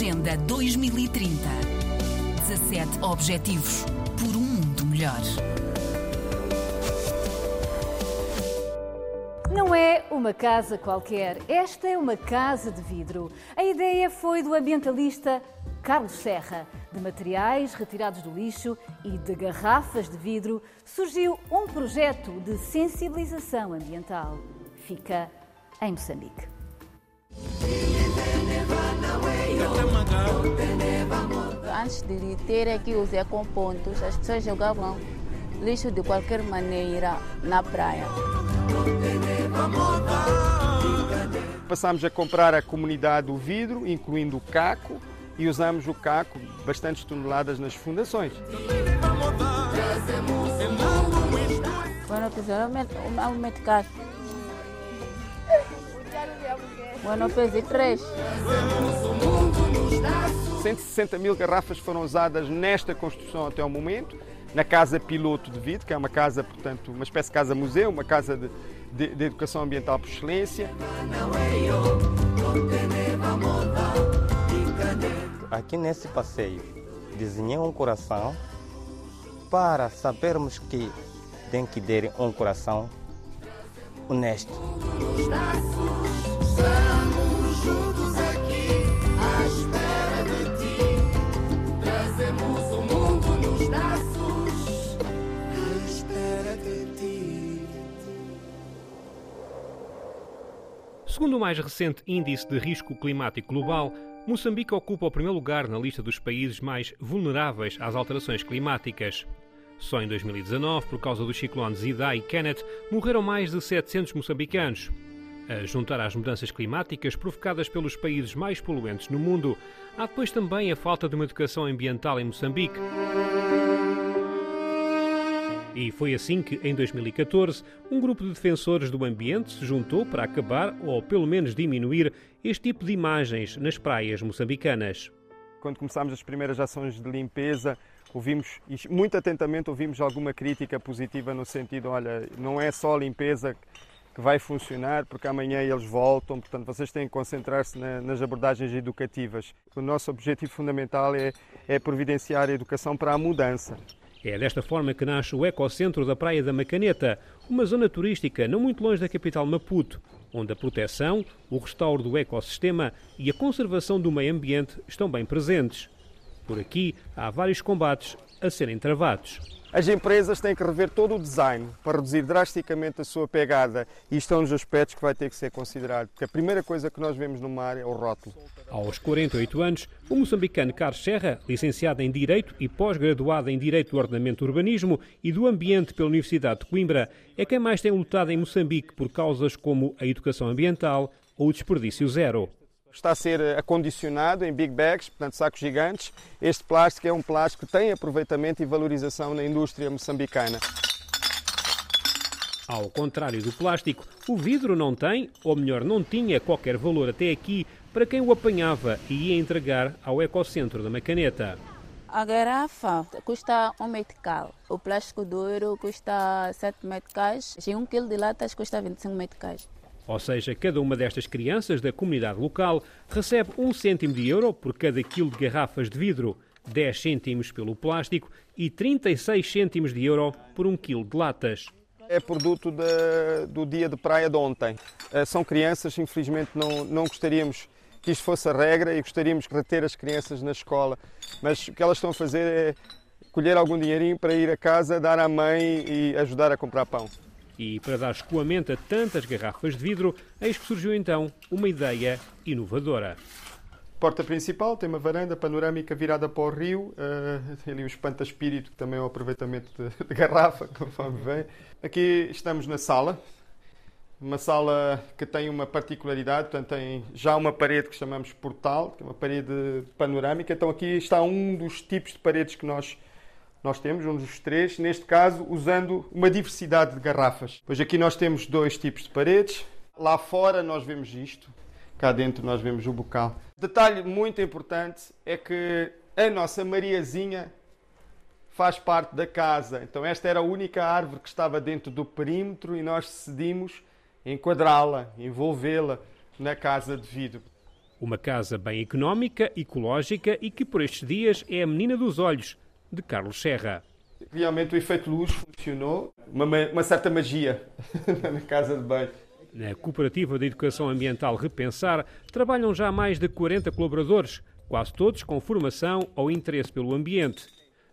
Agenda 2030. 17 Objetivos por um mundo melhor. Não é uma casa qualquer, esta é uma casa de vidro. A ideia foi do ambientalista Carlos Serra. De materiais retirados do lixo e de garrafas de vidro surgiu um projeto de sensibilização ambiental. Fica em Moçambique. Antes de ter aqui os ecopontos, as pessoas jogavam lixo de qualquer maneira na praia. Passamos a comprar à comunidade o vidro, incluindo o caco, e usamos o caco, bastantes toneladas, nas fundações. Bueno, que geralmente, o meu 193. 160 mil garrafas foram usadas nesta construção até o momento, na Casa Piloto de vidro que é uma casa, portanto, uma espécie de casa-museu, uma casa de, de, de educação ambiental por excelência. Aqui nesse passeio, desenhei um coração para sabermos que tem que ter um coração honesto. Segundo o mais recente Índice de Risco Climático Global, Moçambique ocupa o primeiro lugar na lista dos países mais vulneráveis às alterações climáticas. Só em 2019, por causa dos ciclones Idai e Kenneth, morreram mais de 700 moçambicanos. A juntar às mudanças climáticas provocadas pelos países mais poluentes no mundo, há depois também a falta de uma educação ambiental em Moçambique. E foi assim que, em 2014, um grupo de defensores do ambiente se juntou para acabar, ou pelo menos diminuir, este tipo de imagens nas praias moçambicanas. Quando começámos as primeiras ações de limpeza, ouvimos, muito atentamente, ouvimos alguma crítica positiva no sentido, olha, não é só a limpeza que vai funcionar, porque amanhã eles voltam, portanto vocês têm que concentrar-se na, nas abordagens educativas. O nosso objetivo fundamental é, é providenciar a educação para a mudança. É desta forma que nasce o Ecocentro da Praia da Macaneta, uma zona turística não muito longe da capital Maputo, onde a proteção, o restauro do ecossistema e a conservação do meio ambiente estão bem presentes. Por aqui há vários combates a serem travados. As empresas têm que rever todo o design para reduzir drasticamente a sua pegada e isto é um dos aspectos que vai ter que ser considerado, porque a primeira coisa que nós vemos no mar é o rótulo. Aos 48 anos, o moçambicano Carlos Serra, licenciado em Direito e pós-graduado em Direito do Ordenamento Urbanismo e do Ambiente pela Universidade de Coimbra, é quem mais tem lutado em Moçambique por causas como a educação ambiental ou o desperdício zero está a ser acondicionado em big bags, portanto sacos gigantes. Este plástico é um plástico que tem aproveitamento e valorização na indústria moçambicana. Ao contrário do plástico, o vidro não tem, ou melhor, não tinha qualquer valor até aqui para quem o apanhava e ia entregar ao ecocentro da Macaneta. A garrafa custa um meticais, o plástico duro custa 7 meticais e um quilo de latas custa 25 meticais. Ou seja, cada uma destas crianças da comunidade local recebe um cêntimo de euro por cada quilo de garrafas de vidro, 10 cêntimos pelo plástico e 36 cêntimos de euro por um quilo de latas. É produto de, do dia de praia de ontem. São crianças, infelizmente não, não gostaríamos que isto fosse a regra e gostaríamos de reter as crianças na escola, mas o que elas estão a fazer é colher algum dinheirinho para ir a casa, dar à mãe e ajudar a comprar pão. E para dar escoamento a tantas garrafas de vidro, eis que surgiu então uma ideia inovadora. Porta principal tem uma varanda panorâmica virada para o rio, uh, ali um espanta-espírito que também é o aproveitamento de, de garrafa, conforme vem. Aqui estamos na sala, uma sala que tem uma particularidade, portanto tem já uma parede que chamamos portal, que é uma parede panorâmica. Então aqui está um dos tipos de paredes que nós nós temos, um dos três, neste caso usando uma diversidade de garrafas. Pois aqui nós temos dois tipos de paredes. Lá fora nós vemos isto, cá dentro nós vemos o bocal. Detalhe muito importante é que a nossa Mariazinha faz parte da casa. Então esta era a única árvore que estava dentro do perímetro e nós decidimos enquadrá-la, envolvê-la na casa de vidro. Uma casa bem económica, ecológica e que por estes dias é a menina dos olhos de Carlos Serra. Realmente o efeito luz funcionou, uma, uma certa magia na casa de banho. Na Cooperativa de Educação Ambiental Repensar trabalham já mais de 40 colaboradores, quase todos com formação ou interesse pelo ambiente,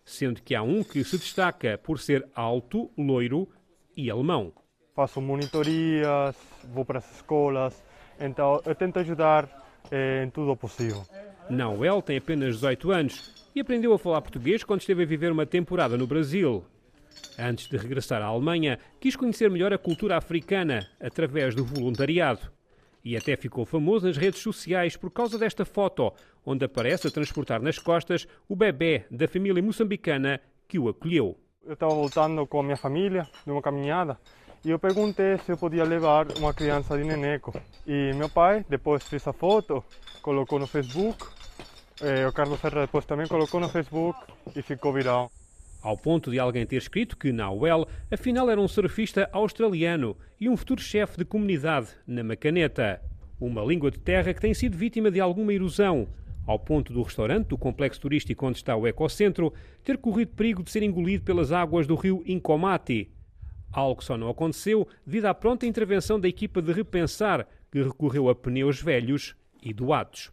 sendo que há um que se destaca por ser alto, loiro e alemão. Faço monitorias, vou para as escolas, então eu tento ajudar eh, em tudo o possível. Nauel tem apenas 18 anos e aprendeu a falar português quando esteve a viver uma temporada no Brasil. Antes de regressar à Alemanha, quis conhecer melhor a cultura africana através do voluntariado. E até ficou famoso nas redes sociais por causa desta foto, onde aparece a transportar nas costas o bebê da família moçambicana que o acolheu. Eu estava voltando com a minha família de uma caminhada e eu perguntei se eu podia levar uma criança de neneco. E meu pai depois fez a foto, colocou no Facebook, eh, o Carlos Serra depois também colocou no Facebook e ficou viral. Ao ponto de alguém ter escrito que Nauel afinal era um surfista australiano e um futuro chefe de comunidade na Macaneta. Uma língua de terra que tem sido vítima de alguma erosão, ao ponto do restaurante do complexo turístico onde está o Ecocentro ter corrido perigo de ser engolido pelas águas do rio Incomati. Algo que só não aconteceu devido à pronta intervenção da equipa de Repensar, que recorreu a pneus velhos e doados.